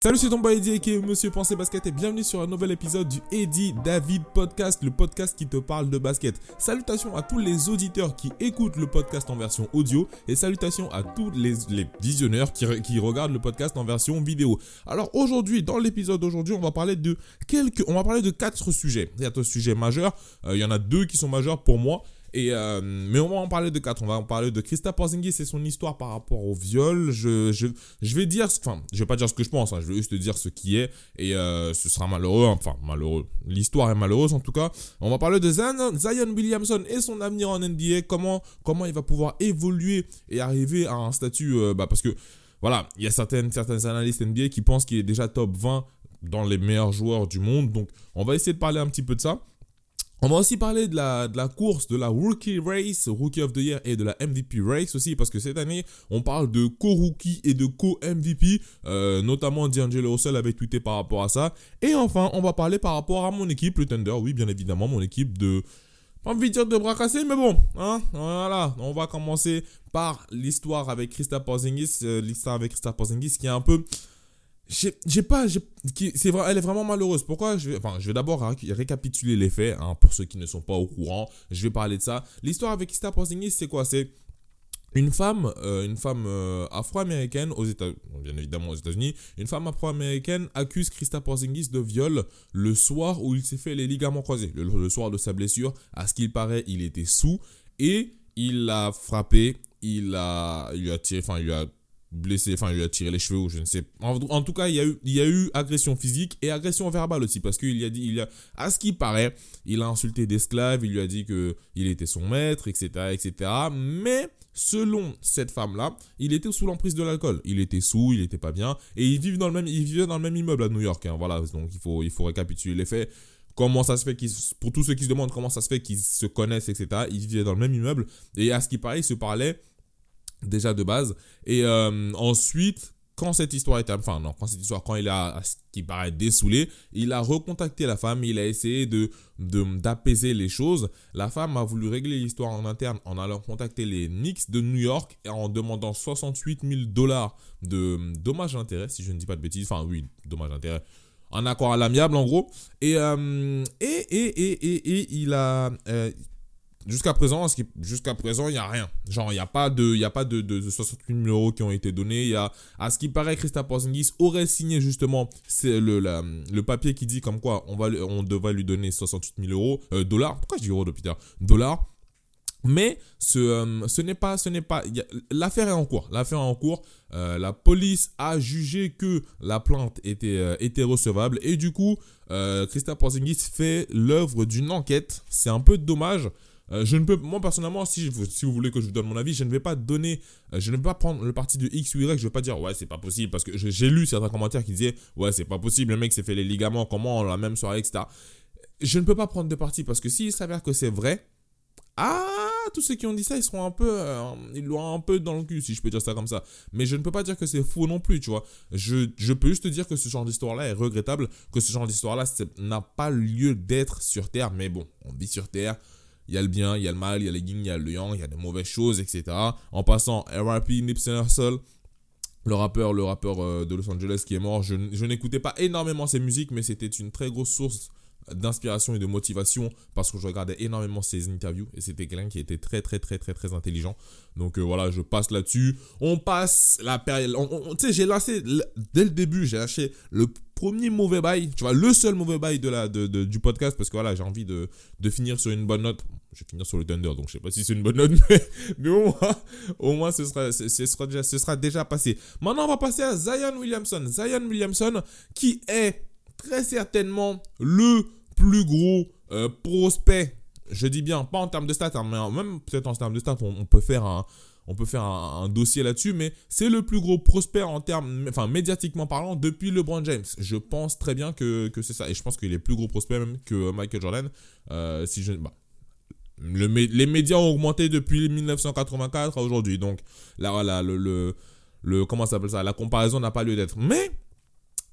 Salut, c'est ton boy Eddie qui est Monsieur Pensée Basket et bienvenue sur un nouvel épisode du Eddie David Podcast, le podcast qui te parle de basket. Salutations à tous les auditeurs qui écoutent le podcast en version audio et salutations à tous les, visionneurs qui, qui, regardent le podcast en version vidéo. Alors aujourd'hui, dans l'épisode d'aujourd'hui, on va parler de quelques, on va parler de quatre sujets. Il y a deux sujets majeurs, euh, il y en a deux qui sont majeurs pour moi et euh, mais on va en parler de quatre. On va en parler de Christa Porzingis et son histoire par rapport au viol. Je, je, je vais dire, enfin, je vais pas dire ce que je pense. Hein, je vais juste dire ce qui est et euh, ce sera malheureux. Enfin, malheureux. L'histoire est malheureuse en tout cas. On va parler de Zion Williamson et son avenir en NBA. Comment comment il va pouvoir évoluer et arriver à un statut. Euh, bah, parce que voilà, il y a certaines certaines analystes NBA qui pensent qu'il est déjà top 20 dans les meilleurs joueurs du monde. Donc, on va essayer de parler un petit peu de ça. On va aussi parler de la, course, de la Rookie Race, Rookie of the Year et de la MVP Race aussi, parce que cette année, on parle de co-rookie et de co-MVP, euh, notamment D'Angelo Russell avait tweeté par rapport à ça. Et enfin, on va parler par rapport à mon équipe, le Thunder, oui, bien évidemment, mon équipe de... Pas envie de dire de bras cassés, mais bon, hein, voilà, on va commencer par l'histoire avec Krista Porzingis, euh, l'histoire avec Krista Porzingis qui est un peu j'ai pas c'est vrai elle est vraiment malheureuse. Pourquoi je vais enfin je vais d'abord récapituler les faits hein, pour ceux qui ne sont pas au courant. Je vais parler de ça. L'histoire avec Krista Porzingis c'est quoi? C'est une femme, euh, une femme euh, afro-américaine aux États, bien évidemment aux États-Unis, une femme afro-américaine accuse Krista Porzingis de viol le soir où il s'est fait les ligaments croisés, le, le, soir de sa blessure. À ce qu'il paraît, il était sous et il l'a frappé, il a, il lui a tiré, enfin il lui a blessé, enfin il a tiré les cheveux ou je ne sais. En, en, tout cas, il y, a eu, il y a eu agression physique et agression verbale aussi parce qu'il a dit, il a, à ce qui paraît, il a insulté d'esclaves, il lui a dit que il était son maître, etc., etc. Mais selon cette femme-là, il était sous l'emprise de l'alcool. Il était sous, il était pas bien et ils vivent dans le même, vivaient dans le même immeuble à New York. Hein, voilà, donc il faut, il faut récapituler les faits. Comment ça se fait pour tous ceux qui se demandent comment ça se fait qu'ils se connaissent, etc. Ils vivaient dans le même immeuble et à ce qui paraît, ils se parlaient déjà de base. Et euh, ensuite, quand cette histoire est enfin non, quand cette histoire, quand il a, ce qui paraît dessoulé, il a recontacté la femme, il a essayé d'apaiser les choses. La femme a voulu régler l'histoire en interne en allant contacter les Knicks de New York et en demandant 68 000 dollars de dommages d'intérêt, si je ne dis pas de bêtises. Enfin oui, dommages d'intérêt. Un accord à l'amiable en gros. Et, euh, et, et, et, et, il a... Euh, Jusqu'à présent, jusqu'à présent, il n'y a rien. Genre, il n'y a pas de, il a pas de, de, 68 000 euros qui ont été donnés. Y a, à ce qui paraît, Christa Porzingis aurait signé justement le, le papier qui dit comme quoi on va, on devrait lui donner 68 000 euros, euh, dollars. Pourquoi je dis euros depuis tard Dollars. Mais ce, euh, ce n'est pas, pas, l'affaire est en cours. L'affaire est en cours. Euh, la police a jugé que la plainte était, était recevable et du coup, Christa Porzingis fait l'œuvre d'une enquête. C'est un peu dommage euh, je ne peux, moi personnellement, si, si vous voulez que je vous donne mon avis, je ne vais pas donner, euh, je ne vais pas prendre le parti de X ou Y, je ne vais pas dire ouais c'est pas possible parce que j'ai lu certains commentaires qui disaient ouais c'est pas possible, le mec s'est fait les ligaments, comment la même soirée, etc. Je ne peux pas prendre de parti parce que s'il s'avère que c'est vrai, ah tous ceux qui ont dit ça ils seront un peu, euh, ils l'ont un peu dans le cul si je peux dire ça comme ça. Mais je ne peux pas dire que c'est faux non plus, tu vois. Je, je peux juste dire que ce genre d'histoire là est regrettable, que ce genre d'histoire là n'a pas lieu d'être sur Terre, mais bon on vit sur Terre il y a le bien, il y a le mal, il y a les yin, il y a le yang, il y a des mauvaises choses, etc. En passant, RIP Nipsey Hussle, le rappeur, le rappeur euh, de Los Angeles qui est mort, je, je n'écoutais pas énormément ses musiques, mais c'était une très grosse source d'inspiration et de motivation parce que je regardais énormément ses interviews et c'était quelqu'un qui était très très très très très intelligent donc euh, voilà je passe là-dessus on passe la période tu sais j'ai lancé dès le début j'ai lâché le premier mauvais bail tu vois le seul mauvais bail de la de, du podcast parce que voilà j'ai envie de, de finir sur une bonne note je vais finir sur le Thunder, donc je sais pas si c'est une bonne note, mais, au moins, au moins ce, sera, ce, sera déjà, ce sera déjà passé. Maintenant, on va passer à Zion Williamson. Zion Williamson, qui est très certainement le plus gros euh, prospect. Je dis bien, pas en termes de stats, hein, mais même peut-être en termes de stats, on, peut faire un, on peut faire un, dossier là-dessus, mais c'est le plus gros prospect en termes, enfin médiatiquement parlant, depuis LeBron James. Je pense très bien que, que c'est ça, et je pense qu'il est plus gros prospect même que Michael Jordan. Euh, si je, bah, les médias ont augmenté depuis 1984 à aujourd'hui. Donc là, voilà, le, le, comment ça s'appelle ça? La comparaison n'a pas lieu d'être. Mais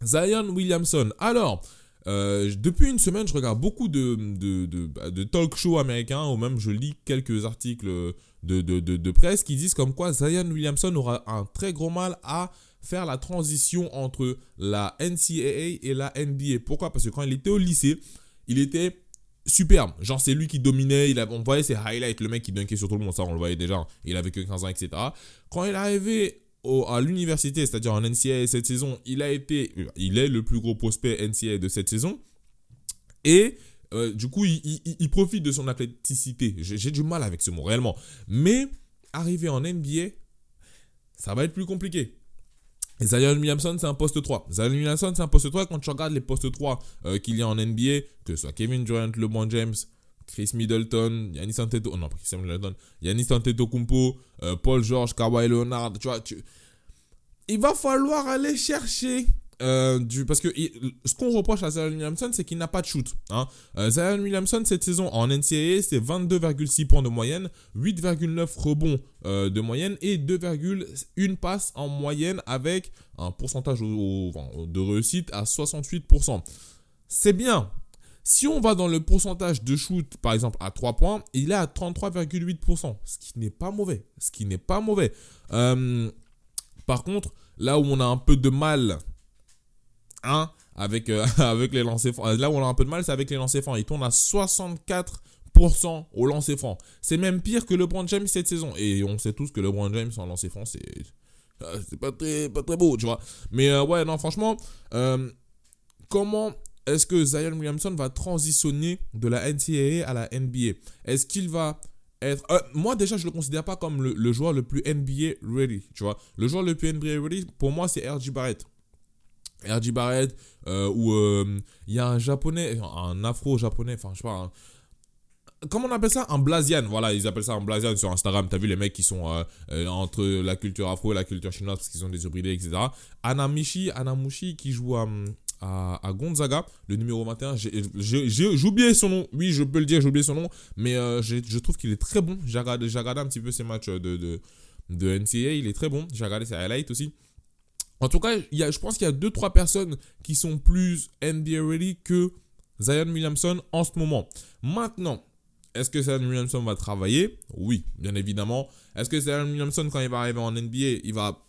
Zion Williamson. Alors, euh, depuis une semaine, je regarde beaucoup de, de, talk shows américains, ou même je lis quelques articles de, presse qui disent comme quoi Zion Williamson aura un très gros mal à faire la transition entre la NCAA et la NBA. Pourquoi? Parce que quand il était au lycée, il était superbe. Genre, c'est lui qui dominait. On voyait ses highlights. Le mec qui dunkait sur tout le monde. Ça, on le voyait déjà. Il avait que 15 ans, etc. Quand il est arrivé à l'université, c'est-à-dire en NCAA cette saison, il a été, il est le plus gros prospect NCAA de cette saison. Et euh, du coup, il, profite de son athléticité. J'ai du mal avec ce mot, réellement. Mais arriver en NBA, ça va être plus compliqué. Et Zion Williamson, c'est un poste 3. Zion Williamson, c'est un poste 3. Quand tu regardes les postes 3 euh, qu'il y a en NBA, que ce soit Kevin Durant, LeBron James, Chris Middleton, Yannis Antetokounmpo, non, pas Chris Middleton, Yannis Antetokounmpo, euh, Paul George, Kawhi Leonard, tu vois, il va falloir aller chercher euh, parce que ce qu'on reproche à Zion Williamson, c'est qu'il n'a pas de shoot. Hein. Euh, Zion Williamson, cette saison en NCAA, c'est 22,6 points de moyenne, 8,9 rebonds de moyenne et 2,1 passes en moyenne avec un pourcentage de réussite à 68%. C'est bien. Si on va dans le pourcentage de shoot, par exemple, à 3 points, il est à 33,8%, ce qui n'est pas mauvais. Ce qui n'est pas mauvais. par contre, là où on a un peu de mal avec, euh, avec les lancers francs. Là où on a un peu de mal, c'est avec les lancers francs. Il tourne à 64% au lancer franc. C'est même pire que le LeBron James cette saison. Et on sait tous que le LeBron James en lancer franc, c'est euh, pas très, pas très beau, tu vois. Mais euh, ouais, non, franchement, comment est-ce que Zion Williamson va transitionner de la NCAA à la NBA Est-ce qu'il va être... moi, déjà, je le considère pas comme le, le, joueur le plus NBA ready, tu vois? Le joueur le plus NBA ready, pour moi, c'est RJ Barrett. RJ Barrett, euh, ou il euh, y a un japonais, un afro-japonais, enfin je sais pas, comment on appelle ça? Un blasian, voilà, ils appellent ça un blasian sur Instagram. T'as vu les mecs qui sont euh, entre la culture afro et la culture chinoise parce qu'ils ont des hybridés, etc. Anamichi, Anamushi qui joue à, à, Gonzaga, le numéro 21. J'ai oublié son nom, oui, je peux le dire, j'ai oublié son nom, mais je trouve qu'il est très bon. J'ai regardé, un petit peu ses matchs de, de, de NCAA, il est très bon. J'ai regardé ses highlights aussi. En tout cas, y a, je pense qu'il y a 2-3 personnes qui sont plus NBA ready que Zion Williamson en ce moment. Maintenant, est-ce que Zion Williamson va travailler? Oui, bien évidemment. Est-ce que Zion Williamson, quand il va arriver en NBA, il va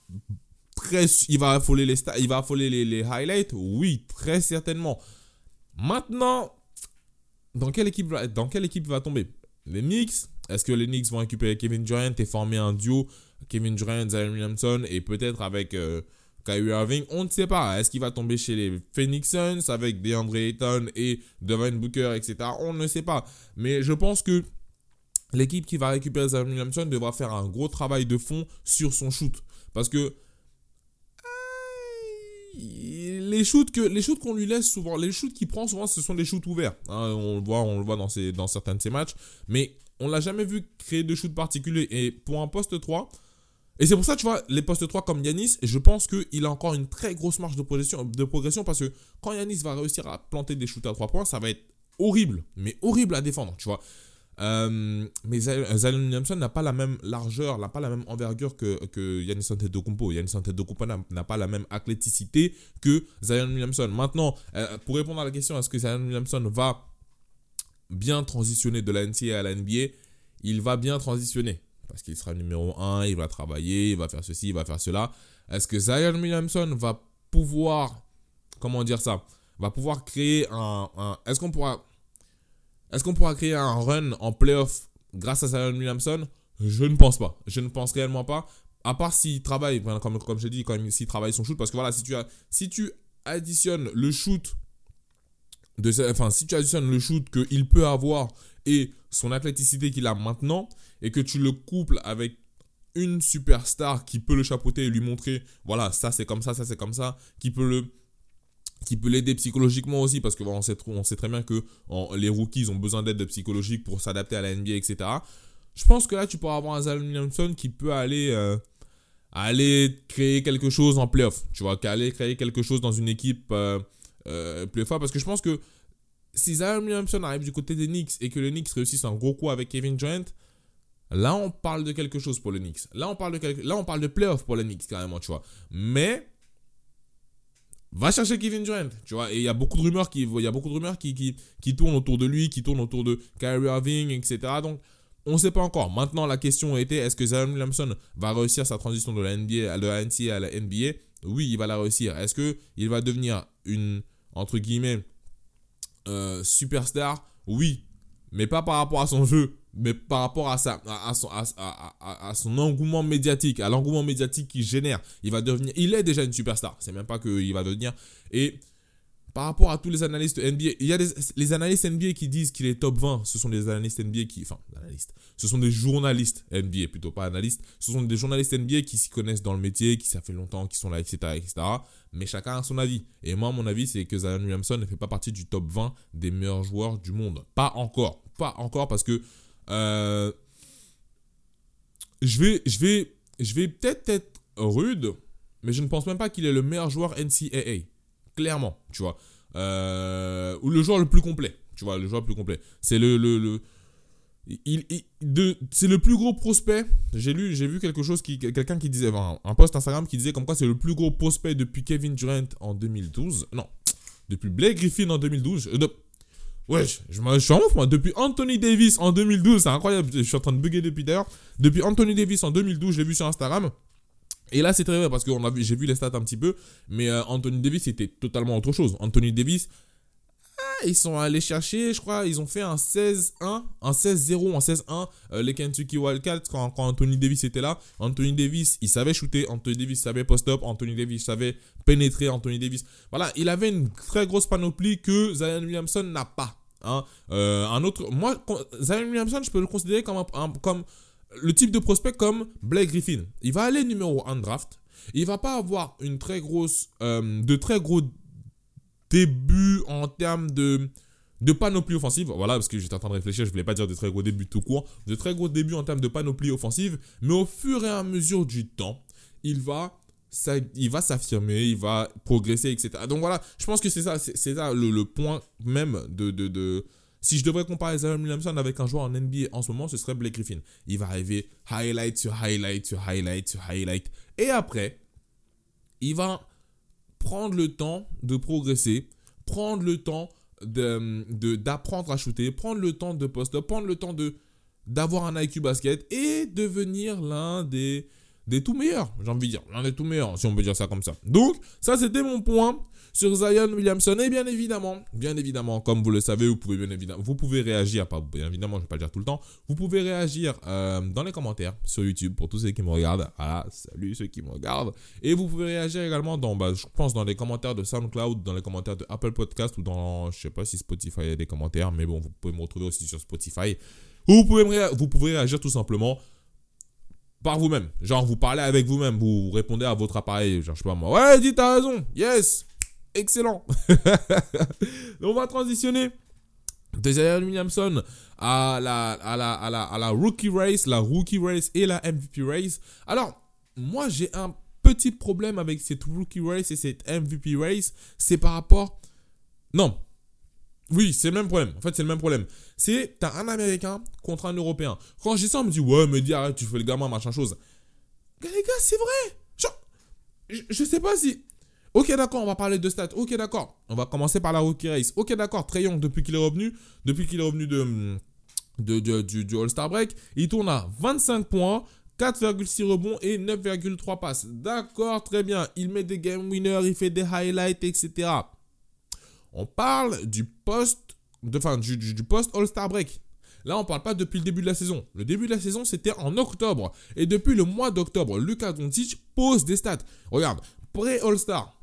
il va affoler les il va affoler les, highlights? Oui, très certainement. Maintenant, dans quelle équipe va, dans quelle équipe va tomber? Les Knicks? Est-ce que les Knicks vont récupérer Kevin Durant et former un duo Kevin Durant, Zion Williamson et peut-être avec euh, Kyrie Irving, on ne sait pas. Est-ce qu'il va tomber chez les Phoenix Suns avec DeAndre Ayton et Devin Booker, etc. On ne sait pas. Mais je pense que l'équipe qui va récupérer Zion Williamson devra faire un gros travail de fond sur son shoot. Parce que les shoots que les shoots qu'on lui laisse souvent, les shoots qu'il prend souvent, ce sont des shoots ouverts. Hein. on le voit, on le voit dans, dans certains de ses matchs. Mais on l'a jamais vu créer de shoots particuliers. Et pour un poste 3, et c'est pour ça, tu vois, les postes 3 comme Yanis, je pense qu'il a encore une très grosse marge de progression, de progression parce que quand Yanis va réussir à planter des shoots à 3 points, ça va être horrible, mais horrible à défendre, tu vois. Euh, mais Zion Williamson n'a pas la même largeur, n'a pas la même envergure que, que Yanis Antetokounmpo. Yanis Antetokounmpo n'a pas la même athléticité que Zion Williamson. Maintenant, euh, pour répondre à la question, est-ce que Zion Williamson va bien transitionner de la NCAA à la NBA Il va bien transitionner parce qu'il sera numéro 1, il va travailler, il va faire ceci, il va faire cela. Est-ce que Zion Williamson va pouvoir, comment dire ça, va pouvoir créer un, est-ce qu'on pourra, est-ce qu'on pourra créer un run en playoff grâce à Zion Williamson? Je ne pense pas. Je ne pense réellement pas. À part s'il travaille, comme, comme j'ai dit, quand s'il travaille son shoot, parce que voilà, si tu, additionnes le shoot de, si tu additionnes le shoot qu'il peut avoir et son athléticité qu'il a maintenant, et que tu le couples avec une superstar qui peut le chapeauter et lui montrer, voilà, ça c'est comme ça, ça c'est comme ça, qui peut le qui peut l'aider psychologiquement aussi parce que on, sait, très bien que les rookies ont besoin d'aide psychologique pour s'adapter à la NBA, etc. Je pense que là, tu pourras avoir un Zion Williamson qui peut aller, euh, aller créer quelque chose en playoff. Tu vois, aller créer quelque chose dans une équipe euh, euh, playoff. Parce que je pense que si Zion Williamson arrive du côté des Knicks et que les Knicks réussissent un gros coup avec Kevin Durant, Là, on parle de quelque chose pour le Knicks. Là, on parle de, quelque... Playoff pour le Knicks, carrément, tu vois. Mais, va chercher Kevin Durant, tu vois. Et il y a beaucoup de rumeurs qui, y a beaucoup de rumeurs qui, tournent autour de lui, qui tournent autour de Kyrie Irving, etc. Donc, on ne sait pas encore. Maintenant, la question était est-ce que Zion Williamson va réussir sa transition de la NBA, la à la NBA Oui, il va la réussir. Est-ce que il va devenir une entre guillemets euh, superstar? Oui, mais pas par rapport à son jeu, mais par rapport à, sa, à, son, à, son engouement médiatique, à l'engouement médiatique qu'il génère. Il va devenir, il est déjà une superstar. C'est même pas qu'il va devenir. Et par rapport à tous les analystes NBA, il y a les analystes NBA qui disent qu'il est top 20. Ce sont des analystes NBA qui, enfin, analystes, ce sont des journalistes NBA plutôt, pas analystes. Ce sont des journalistes NBA qui s'y connaissent dans le métier, qui ça fait longtemps, qui sont là, etc., etc. Mais chacun a son avis. Et moi, mon avis, c'est que Zion Williamson ne fait pas partie du top 20 des meilleurs joueurs du monde. Pas encore, pas encore parce que euh, je vais, je vais, je vais peut-être être rude, mais je ne pense même pas qu'il est le meilleur joueur NCAA clairement, tu vois. Euh, ou le joueur le plus complet, tu vois, le joueur le plus complet. C'est le, le, il, c'est le plus gros prospect. J'ai lu, j'ai vu quelque chose qui, quelqu'un qui disait, un, post Instagram qui disait comme quoi c'est le plus gros prospect depuis Kevin Durant en 2012. Non, depuis Blake Griffin en 2012. Euh, ouais, je, je, suis en ouf, moi. Depuis Anthony Davis en 2012, c'est incroyable. Je suis en train de bugger depuis d'ailleurs. Depuis Anthony Davis en 2012, je l'ai vu sur Instagram. Et là, c'est très vrai parce que j'ai vu les stats un petit peu, mais euh, Anthony Davis, c'était totalement autre chose. Anthony Davis, ils sont allés chercher, je crois, ils ont fait un 16-1, un 16-0, un 16-1, euh, les Kentucky Wildcats, quand, quand, Anthony Davis était là. Anthony Davis, il savait shooter, Anthony Davis savait post-up, Anthony Davis savait pénétrer, Anthony Davis. Voilà, il avait une très grosse panoplie que Zion Williamson n'a pas. Hein. Euh, un autre, moi, Zion Williamson, je peux le considérer comme, le type de prospect comme Blake Griffin. Il va aller numéro 1 draft. Il va pas avoir une très grosse, euh, de très gros débuts en termes de, de panoplie offensive. Voilà, parce que j'étais en train de réfléchir, je voulais pas dire de très gros débuts tout court. De très gros débuts en termes de panoplie offensive. Mais au fur et à mesure du temps, il va ça, il va s'affirmer, il va progresser, etc. Donc voilà, je pense que c'est ça, c'est ça le, point même de, de, de, si je devrais comparer Zion Williamson avec un joueur en NBA en ce moment, ce serait Blake Griffin. Il va arriver highlight sur highlight sur highlight sur highlight. Et après, il va prendre le temps de progresser, prendre le temps d'apprendre de, à shooter, prendre le temps de post-up, prendre le temps d'avoir un IQ basket et devenir l'un des, des tout meilleurs, j'ai envie de dire, l'un des tout meilleurs, si on peut dire ça comme ça. Donc, ça c'était mon point sur Zion Williamson. Et bien évidemment, bien évidemment, comme vous le savez, vous pouvez bien évidemment, vous pouvez réagir, pas bien évidemment, je vais pas le dire tout le temps, vous pouvez réagir euh, dans les commentaires sur YouTube pour tous ceux qui me regardent. Ah, salut ceux qui me regardent. Et vous pouvez réagir également dans, bah, je pense, dans les commentaires de SoundCloud, dans les commentaires de Apple Podcast ou dans, je sais pas si Spotify a des commentaires, mais bon, vous pouvez me retrouver aussi sur Spotify. Ou vous pouvez, vous pouvez réagir tout simplement vous-même. Genre, vous parlez avec vous-même, vous répondez à votre appareil. Genre, je sais pas moi. Ouais, dis, t'as raison. Yes. Excellent. On va transitionner de Zion Williamson à la, à, la, à, la, à la rookie race, la rookie race et la MVP race. Alors, moi, j'ai un petit problème avec cette rookie race et cette MVP race. C'est par rapport. Non. Oui, c'est le même problème. En fait, c'est le même problème. C'est, t'as un Américain contre un Européen. Quand j'ai ça, on me dit, ouais, mais dis, arrête, tu fais le gamin, machin chose. Les gars, c'est vrai. Je, je sais pas si Ok, d'accord, on va parler de stats. Ok, d'accord. On va commencer par la rookie race. Ok, d'accord. Trey Young, depuis qu'il est revenu, depuis qu'il est revenu de, de, du, du All-Star Break, il tourne à 25 points, 4,6 rebonds et 9,3 passes. D'accord, très bien. Il met des game winners, il fait des highlights, etc. On parle du post, du, du, post All-Star Break. Là, on ne parle pas depuis le début de la saison. Le début de la saison, c'était en octobre. Et depuis le mois d'octobre, Lucas Doncic pose des stats. Regarde, pré-All-Star,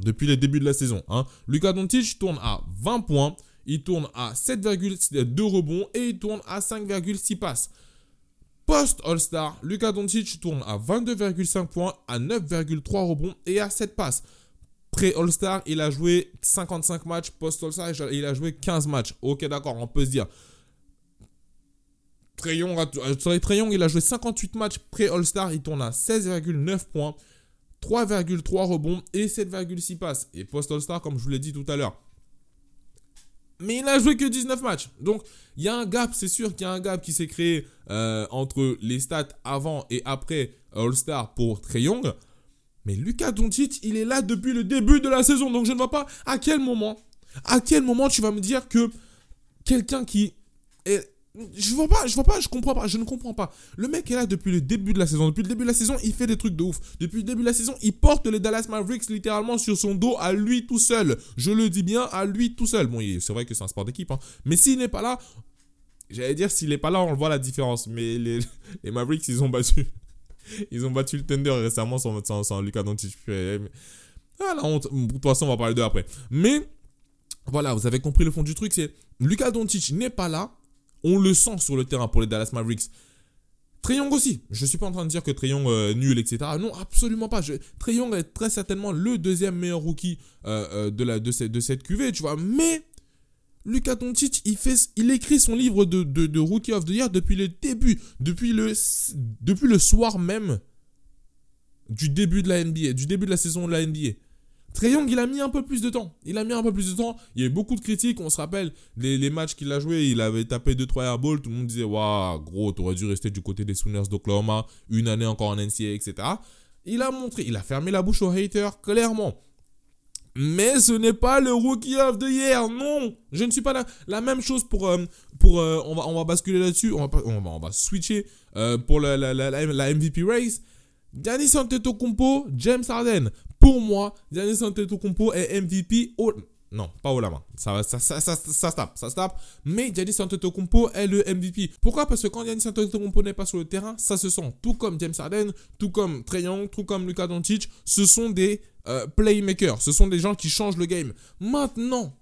depuis les débuts de la saison. Hein. Lucas Doncic tourne à 20 points, il tourne à 7,2 rebonds et il tourne à 5,6 passes. Post All-Star, Lucas Doncic tourne à 22,5 points, à 9,3 rebonds et à 7 passes. Pré All-Star, il a joué 55 matchs. Post All-Star, il a joué 15 matchs. Ok, d'accord, on peut se dire. Trayon, il a joué 58 matchs pré All-Star, il tourne à 16,9 points. 3,3 rebonds et 7,6 passes. Et post All-Star, comme je vous l'ai dit tout à l'heure. Mais il n'a joué que 19 matchs. Donc, il y a un gap, c'est sûr qu'il y a un gap qui s'est créé euh, entre les stats avant et après All-Star pour Trey Young. Mais Lucas Doncic, il est là depuis le début de la saison. Donc, je ne vois pas à quel moment, à quel moment tu vas me dire que quelqu'un qui je vois pas, je vois pas, je comprends pas, je ne comprends pas. Le mec est là depuis le début de la saison. Depuis le début de la saison, il fait des trucs de ouf. Depuis le début de la saison, il porte les Dallas Mavericks littéralement sur son dos à lui tout seul. Je le dis bien, à lui tout seul. Bon, c'est vrai que c'est un sport d'équipe, hein. mais s'il n'est pas là, j'allais dire s'il n'est pas là, on voit la différence. Mais les, les Mavericks, ils ont battu, ils ont battu le Thunder récemment sans, sans, Lucas Doncic. Ah la honte. De toute façon, on va parler d'eux après. Mais voilà, vous avez compris le fond du truc, c'est Lucas Doncic n'est pas là on le sent sur le terrain pour les Dallas Mavericks. Young aussi. Je ne suis pas en train de dire que est euh, nul, etc. Non, absolument pas. Young est très certainement le deuxième meilleur rookie euh, euh, de, la, de, cette, de cette QV, tu vois. Mais Lucas Doncic, il, il écrit son livre de, Rookie of the Year depuis le début, depuis le, soir même du début de la NBA, du début de la saison de la NBA. Trey Young, il a mis un peu plus de temps. Il a mis un peu plus de temps. Il y a eu beaucoup de critiques. On se rappelle les, matchs qu'il a joués. Il avait tapé 2-3 airballs. Tout le monde disait Waouh, gros, t'aurais dû rester du côté des Sooners d'Oklahoma. Une année encore en NCAA, etc. Il a montré, il a fermé la bouche aux haters, clairement. Mais ce n'est pas le Rookie of the Year, non Je ne suis pas là. La même chose pour... Euh, pour euh, on, va, on va basculer là-dessus, on va, on, va, switcher euh, pour la, la, la, MVP race. Giannis Antetokounmpo, James Harden. Pour moi, Giannis Antetokounmpo est MVP. Non, pas au lama. Ça, ça, ça, ça, ça, se tape, ça se tape. Mais Giannis Antetokounmpo est le MVP. Pourquoi? Parce que quand Giannis Antetokounmpo n'est pas sur le terrain, ça se sent. Tout comme James Harden, tout comme Trae Young, tout comme Luka Doncic, ce sont des euh, playmakers. Ce sont des gens qui changent le game. Maintenant,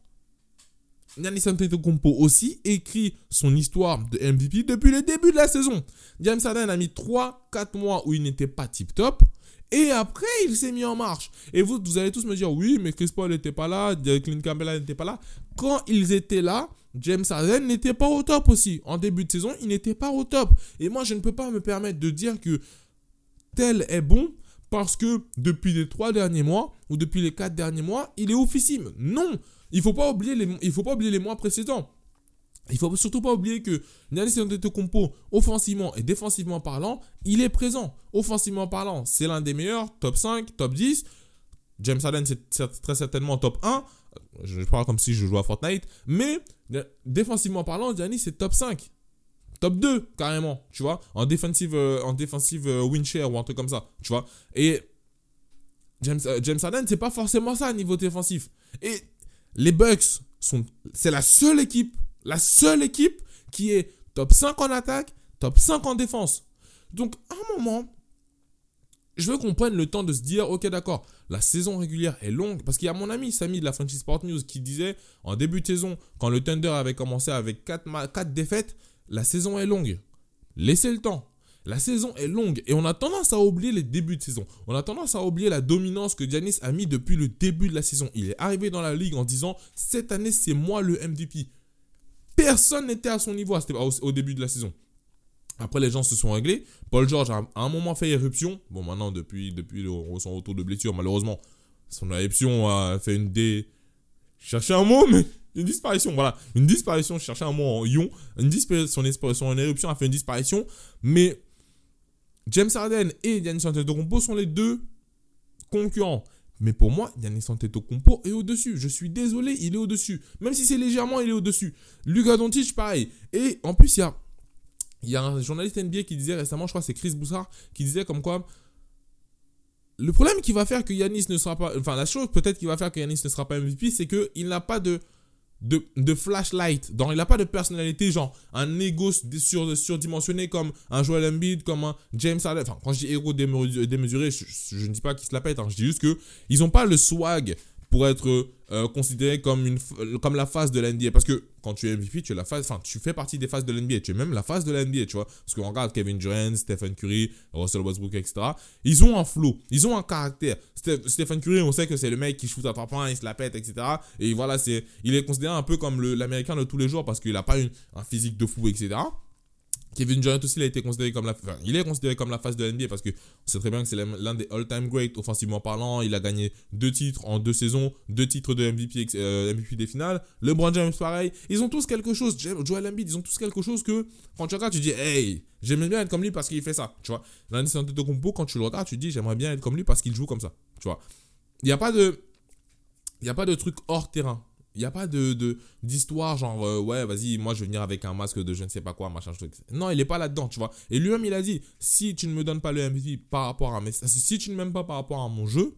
Giannis Antetokounmpo aussi écrit son histoire de MVP depuis le début de la saison. James Harden a mis 3-4 mois où il n'était pas tip top. Et après, il s'est mis en marche. Et vous, vous allez tous me dire, oui, mais Chris Paul n'était pas là, Clint Campbell n'était pas là. Quand ils étaient là, James Harden n'était pas au top aussi. En début de saison, il n'était pas au top. Et moi, je ne peux pas me permettre de dire que tel est bon parce que depuis les trois derniers mois ou depuis les quatre derniers mois, il est officime. Non, il ne faut, faut pas oublier les mois précédents. Il faut surtout pas oublier que Giannis Antetokounmpo, offensivement et défensivement parlant, il est présent. Offensivement parlant, c'est l'un des meilleurs, top 5, top 10. James Harden, c'est très certainement top 1. Je parle comme si je jouais à Fortnite. Mais défensivement parlant, Giannis, c'est top 5. Top 2, carrément, tu vois. En défensive, euh, en défensive euh, ou un truc comme ça, tu vois. Et James, euh, James Harden, c'est pas forcément ça niveau défensif. Et les Bucks, c'est la seule équipe la seule équipe qui est top 5 en attaque, top 5 en défense. Donc, à un moment, je veux qu'on prenne le temps de se dire, ok d'accord, la saison régulière est longue, parce qu'il y a mon ami Samy de la Frenchy Sport News qui disait, en début de saison, quand le Thunder avait commencé avec 4, 4 défaites, la saison est longue. Laissez le temps. La saison est longue et on a tendance à oublier les débuts de saison. On a tendance à oublier la dominance que Giannis a mis depuis le début de la saison. Il est arrivé dans la ligue en disant cette année c'est moi le MVP. Personne n'était à son niveau au, début de la saison. Après, les gens se sont réglés. Paul George a à un moment fait éruption. Bon, maintenant, depuis, depuis son retour de blessure, malheureusement, son éruption a fait une dé. Chercher un mot, mais une disparition. Voilà, une disparition. Je cherchais un mot en ion. Une disparition, son, éruption a fait une disparition. Mais James Harden et Giannis Antetokounmpo sont les deux concurrents. Mais pour moi, Yannis Antetokounmpo est au-dessus. Je suis désolé, il est au-dessus. Même si c'est légèrement, il est au-dessus. Luka Doncic, pareil. Et en plus, il y a, y a un journaliste NBA qui disait récemment, je crois c'est Chris Boussard, qui disait comme quoi... Le problème qui va faire que Yanis ne sera pas... Enfin, la chose peut-être qui va faire que Yanis ne sera pas MVP, c'est qu'il n'a pas de de, flashlight. Donc, il n'a pas de personnalité, genre un ego sur, surdimensionné comme un Joel Embiid, comme un James Harden. Enfin, quand je dis ego démesuré, je, ne dis pas qu'ils se la pètent. Hein. Je dis juste qu'ils n'ont pas le swag pour être euh, considéré comme, la phase de l'NBA. Parce que quand tu es MVP, tu, es la phase, tu fais partie des phases de l'NBA. Tu es même la phase de l'NBA, tu vois. Parce qu'on regarde Kevin Durant, Stephen Curry, Russell Westbrook, etc. Ils ont un flow, ils ont un caractère. Stephen Curry, on sait que c'est le mec qui shoot à trois points, il se la pète, etc. Et voilà, c'est, il est considéré un peu comme l'américain de tous les jours parce qu'il n'a pas un physique de fou, etc. Kevin Durant aussi, il a été considéré comme la, il est considéré comme la face de l'NBA parce que c'est très bien que c'est l'un des all-time great offensivement parlant. Il a gagné deux titres en deux saisons, deux titres de MVP, euh, MVP des finales. LeBron James, pareil. Ils ont tous quelque chose. Joel Embiid, ils ont tous quelque chose que quand tu regardes, tu dis, hey, j'aimerais bien être comme lui parce qu'il fait ça. Tu vois? de compo, quand tu le regardes, tu dis, j'aimerais bien être comme lui parce qu'il joue comme ça. Tu vois? Il n'y a pas de, il n'y a pas de truc hors terrain. Il n'y a pas de d'histoire genre euh, ouais vas-y moi je vais venir avec un masque de je ne sais pas quoi machin truc. Non il est pas là-dedans tu vois. Et lui-même il a dit si tu ne me donnes pas le MVP par rapport à mes si tu ne m'aimes pas par rapport à mon jeu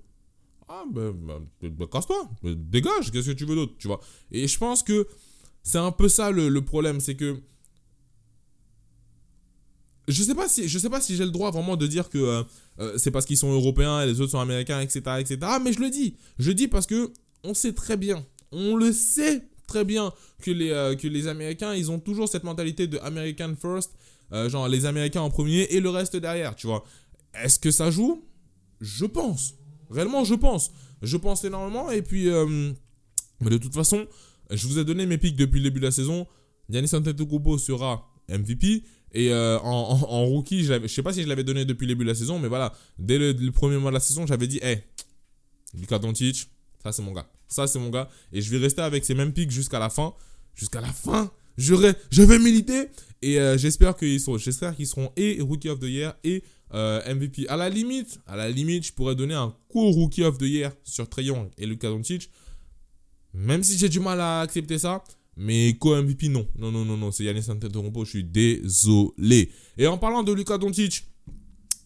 ah ben, ben, casse-toi dégage qu'est-ce que tu veux d'autre tu vois. Et je pense que c'est un peu ça le, le problème c'est que je sais pas si je sais pas si j'ai le droit vraiment de dire que euh, euh, c'est parce qu'ils sont européens et les autres sont américains etc etc mais je le dis je dis parce que on sait très bien on le sait très bien que les euh, que les américains ils ont toujours cette mentalité de American first genre les américains en premier et le reste derrière tu vois. Est-ce que ça joue? Je pense. Réellement je pense. Je pense énormément et puis mais de toute façon je vous ai donné mes pics depuis le début de la saison. Giannis Antetokounmpo sera MVP et euh, en, rookie, je, sais pas si je l'avais donné depuis le début de la saison, mais voilà, dès le, premier mois de la saison, j'avais dit, hey, Luka Doncic, ça c'est mon gars. Ça c'est mon gars. Et je vais rester avec ces mêmes pics jusqu'à la fin. Jusqu'à la fin, je, je vais militer. Et euh, j'espère qu'ils qu'ils seront et Rookie of the Year et euh, MVP. À la limite, à la limite, je pourrais donner un court Rookie of the Year sur Trae et Luka Doncic. Même si j'ai du mal à accepter ça, mais co-MVP, non. Non, non, non, non. C'est Yannis Antetokounmpo. Je suis désolé. Et en parlant de Luka Doncic,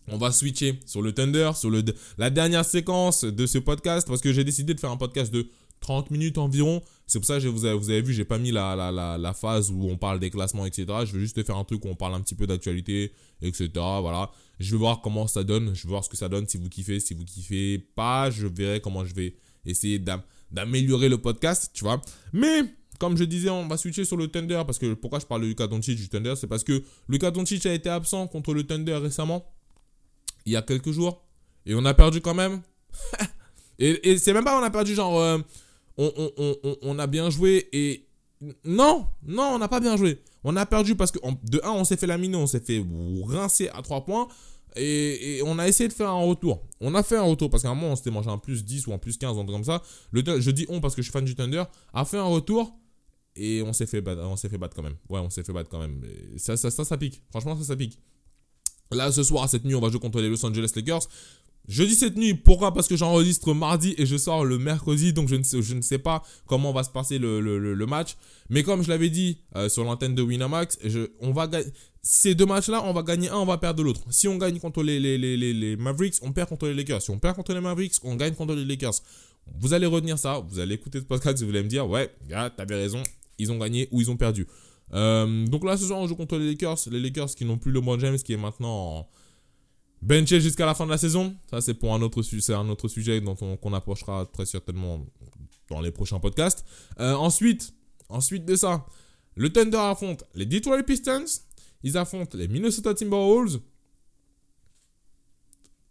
on va switcher sur le Thunder, sur le, la dernière séquence de ce podcast, parce que j'ai décidé de faire un podcast de 30 minutes environ. C'est pour ça que vous avez, vous avez vu, j'ai pas mis la, la, la, phase où on parle des classements, etc. Je veux juste faire un truc où on parle un petit peu d'actualité, etc. Voilà. Je vais voir comment ça donne. Je vais voir ce que ça donne. Si vous kiffez, si vous kiffez pas, je verrai comment je vais essayer d'améliorer le podcast, tu vois. Mais comme je disais, on va switcher sur le Thunder parce que pourquoi je parle de Lucas Doncic du Thunder, c'est parce que Lucas Doncic a été absent contre le Thunder récemment, il y a quelques jours, et on a perdu quand même. et, c'est même pas on a perdu genre euh, on, a bien joué et non, non, on n'a pas bien joué. On a perdu parce que de 1 on s'est fait laminer, on s'est fait rincer à 3 points. Et, on a essayé de faire un retour. On a fait un retour parce qu'à un moment on s'était mangé un plus 10 ou un plus 15, un truc comme ça. Je dis on parce que je suis fan du Thunder. A fait un retour et on s'est fait s'est fait battre quand même. Ouais, on s'est fait battre quand même. ça, ça, ça, ça pique. Franchement, ça, ça pique. Là, ce soir, cette nuit, on va jouer contre les Los Angeles Lakers. Je dis cette nuit, pourquoi? Parce que j'enregistre mardi et je sors le mercredi, donc je ne sais, pas comment va se passer le, match. Mais comme je l'avais dit euh, sur l'antenne de Winamax, on va ces deux matchs-là, on va gagner un, on va perdre l'autre. Si on gagne contre les, Mavericks, on perd contre les Lakers. Si on perd contre les Mavericks, on gagne contre les Lakers. Vous allez retenir ça, vous allez écouter ce podcast vous allez me dire, ouais, gars, t'avais raison, ils ont gagné ou ils ont perdu. Euh, donc là, ce soir, on joue contre les Lakers. Les Lakers qui n'ont plus le LeBron James, qui est maintenant benché jusqu'à la fin de la saison. Ça, c'est pour un autre, un autre sujet dont on, qu'on approchera très certainement dans les prochains podcasts. Euh, ensuite, ensuite de ça, le Thunder affronte les Detroit Pistons. Ils affrontent les Minnesota Timberwolves.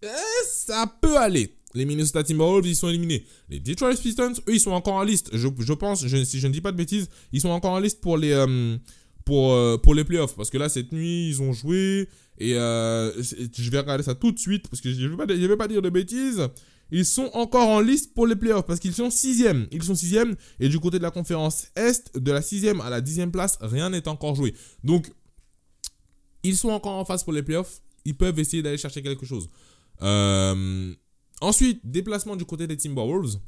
Et ça peut aller les Minnesota Timberwolves, ils sont éliminés. Les Detroit Pistons, eux, ils sont encore en liste. Je, pense, si je ne dis pas de bêtises, ils sont encore en liste pour les, euh, pour, euh, les playoffs. Parce que là, cette nuit, ils ont joué. Et euh, je vais regarder ça tout de suite. Parce que je ne vais, pas dire de bêtises. Ils sont encore en liste pour les playoffs. Parce qu'ils sont sixième. Ils sont sixième. Et du côté de la conférence Est, de la sixième à la dixième place, rien n'est encore joué. Donc, ils sont encore en phase pour les playoffs. Ils peuvent essayer d'aller chercher quelque chose. Euh, Ensuite, déplacement du côté des Timberwolves.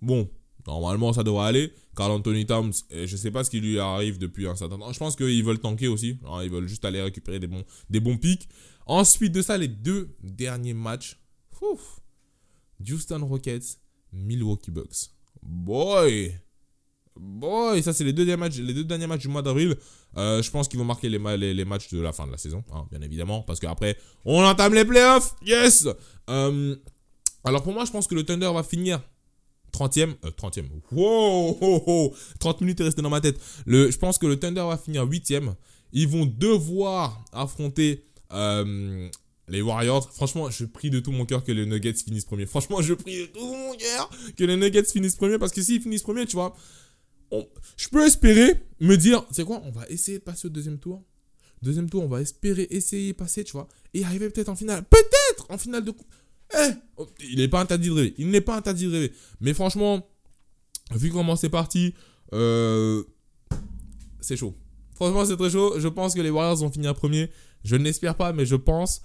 Bon, normalement ça devrait aller. Carl Anthony Towns, je sais pas ce qui lui arrive depuis un certain temps. Je pense qu'ils veulent tanker aussi. Ils veulent juste aller récupérer des bons, des pics. Ensuite de ça, les deux derniers matchs. Ouf. Houston Rockets, Milwaukee Bucks. Boy! Boy, ça c'est les deux derniers matchs, les deux derniers matchs du mois d'avril. Euh, je pense qu'ils vont marquer les, les, matchs de la fin de la saison, hein, bien évidemment, parce qu'après on entame les playoffs. Yes. Euh, alors pour moi, je pense que le Thunder va finir 30e. 30e. Wow, 30 minutes est resté dans ma tête. Je pense que le Thunder va finir 8e. Ils vont devoir affronter euh, les Warriors. Franchement, je prie de tout mon cœur que les Nuggets finissent premier. Franchement, je prie de tout mon cœur que les Nuggets finissent premier. Parce que s'ils finissent premier, tu vois, je peux espérer me dire, c'est quoi, on va essayer de passer au deuxième tour. Deuxième tour, on va espérer essayer de passer, tu vois, et arriver peut-être en finale. Peut-être en finale de eh, il n'est pas interdit de rêver. Il n'est pas interdit de rêver. Mais franchement, vu comment c'est parti, euh, c'est chaud. Franchement, c'est très chaud. Je pense que les Warriors vont finir premier. Je ne l'espère pas, mais je pense.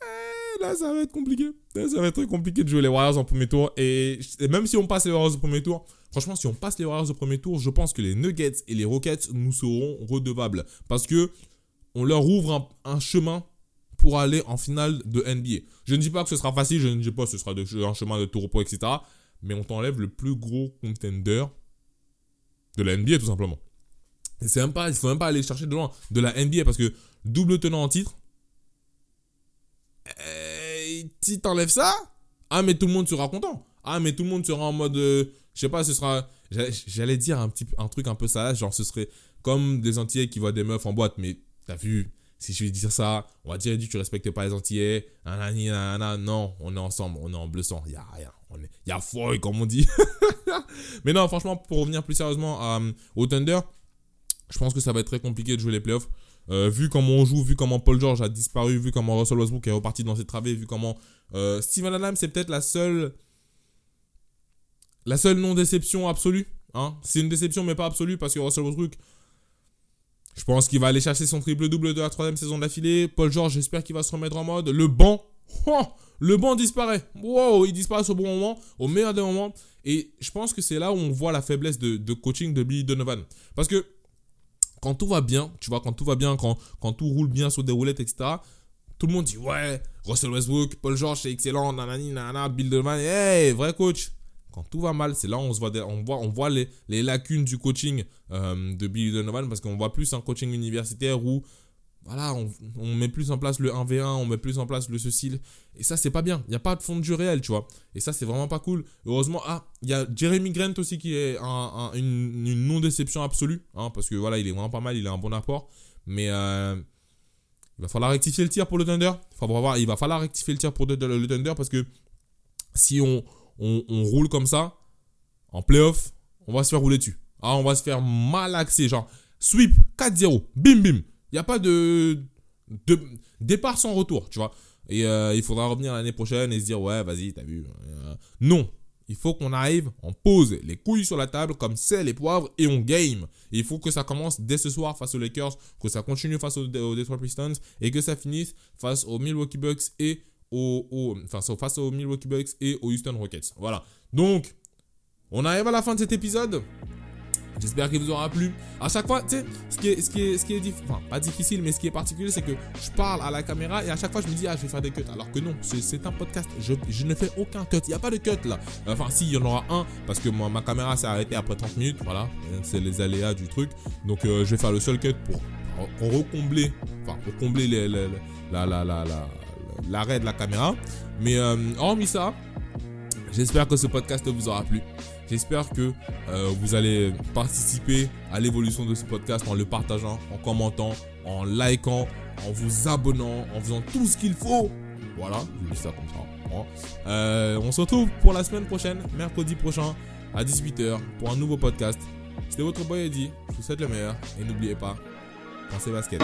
Eh, là, ça va être compliqué. Là, ça va être très compliqué de jouer les Warriors en premier tour. Et même si on passe les Warriors au premier tour, franchement, si on passe les Warriors au premier tour, je pense que les Nuggets et les Rockets nous seront redevables. Parce que on leur ouvre un, chemin pour aller en finale de NBA. Je ne dis pas que ce sera facile, je ne dis pas que ce sera un chemin de tour etc. Mais on t'enlève le plus gros contender de la NBA, tout simplement. Et c'est même pas, il faut même pas aller chercher de loin de la NBA parce que double tenant en titre, eh, si t'enlèves ça, ah mais tout le monde sera content. Ah mais tout le monde sera en mode, euh, je sais pas, ce sera, j'allais dire un petit, un truc un peu ça, genre ce serait comme des Antillais qui voient des meufs en boîte, mais t'as vu, si je vais dire ça, on va dire tu respectes pas les Antillais, non, on est ensemble, on est en bleu sang, il y a rien, il y a foi comme on dit. mais non, franchement, pour revenir plus sérieusement euh, au Thunder, je pense que ça va être très compliqué de jouer les playoffs. Euh, vu comment on joue, vu comment Paul George a disparu, vu comment Russell Westbrook est reparti dans ses travées, vu comment euh, Steven Adams c'est peut-être la seule la seule non déception absolue. Hein. C'est une déception mais pas absolue parce que Russell Westbrook, je pense qu'il va aller chercher son triple double de la troisième saison d'affilée. Paul George, j'espère qu'il va se remettre en mode. Le banc, oh, le banc disparaît. Wow, il disparaît au bon moment, au meilleur des moments. Et je pense que c'est là où on voit la faiblesse de, coaching de Billy Donovan. Parce que quand tout va bien, tu vois, quand tout va bien, quand, quand tout roule bien sur des roulettes, etc., tout le monde dit ouais, Russell Westbrook, Paul George, c'est excellent, nanani, nanana, Bill Donovan, hey, vrai coach. Quand tout va mal, c'est là où on, se voit, on voit, les, lacunes du coaching euh, de Billy Donovan parce qu'on voit plus un coaching universitaire où voilà, on, met plus en place le 1v1, on met plus en place le ceci. Et ça, c'est pas bien. Il n'y a pas de fond jeu réel, tu vois. Et ça, c'est vraiment pas cool. Heureusement, ah, il y a Jeremy Grant aussi qui est une, non-déception absolue. Hein, parce que voilà, il est vraiment pas mal, il a un bon apport. Mais euh, il va falloir rectifier le tir pour le Thunder. il va falloir rectifier le tir pour le, Thunder parce que si on, on, roule comme ça, en playoff, on va se faire rouler dessus. Ah, on va se faire malaxer. Genre, sweep 4-0, bim bim. Il n'y a pas de, de départ sans retour, tu vois. Et euh, il faudra revenir l'année prochaine et se dire, ouais, vas-y, t'as vu. Euh, non. Il faut qu'on arrive, on pose les couilles sur la table comme c'est les poivres et on game. il faut que ça commence dès ce soir face aux Lakers, que ça continue face aux, Detroit Pistons et que ça finisse face aux Milwaukee Bucks et aux, enfin, face aux Milwaukee Bucks et aux Houston Rockets. Voilà. Donc, on arrive à la fin de cet épisode. J'espère qu'il vous aura plu. À chaque fois, tu sais, ce qui est, ce qui est, ce qui est enfin, pas difficile, mais ce qui est particulier, c'est que je parle à la caméra et à chaque fois, je me dis, ah, je vais faire des cuts. Alors que non, c'est un podcast. Je, je, ne fais aucun cut. Il n'y a pas de cut là. Enfin, si, il y en aura un parce que moi, ma caméra s'est arrêtée après 30 minutes. Voilà, c'est les aléas du truc. Donc, euh, je vais faire le seul cut pour, recombler, enfin, pour combler les, la, la, la, l'arrêt de la caméra. Mais euh, hormis ça, j'espère que ce podcast vous aura plu. J'espère que euh, vous allez participer à l'évolution de ce podcast en le partageant, en commentant, en likant, en vous abonnant, en faisant tout ce qu'il faut. Voilà, je dis ça comme ça. Euh, on se retrouve pour la semaine prochaine, mercredi prochain, à 18h, pour un nouveau podcast. C'était votre boy Eddie. Je vous souhaite le meilleur. Et n'oubliez pas, pensez basket.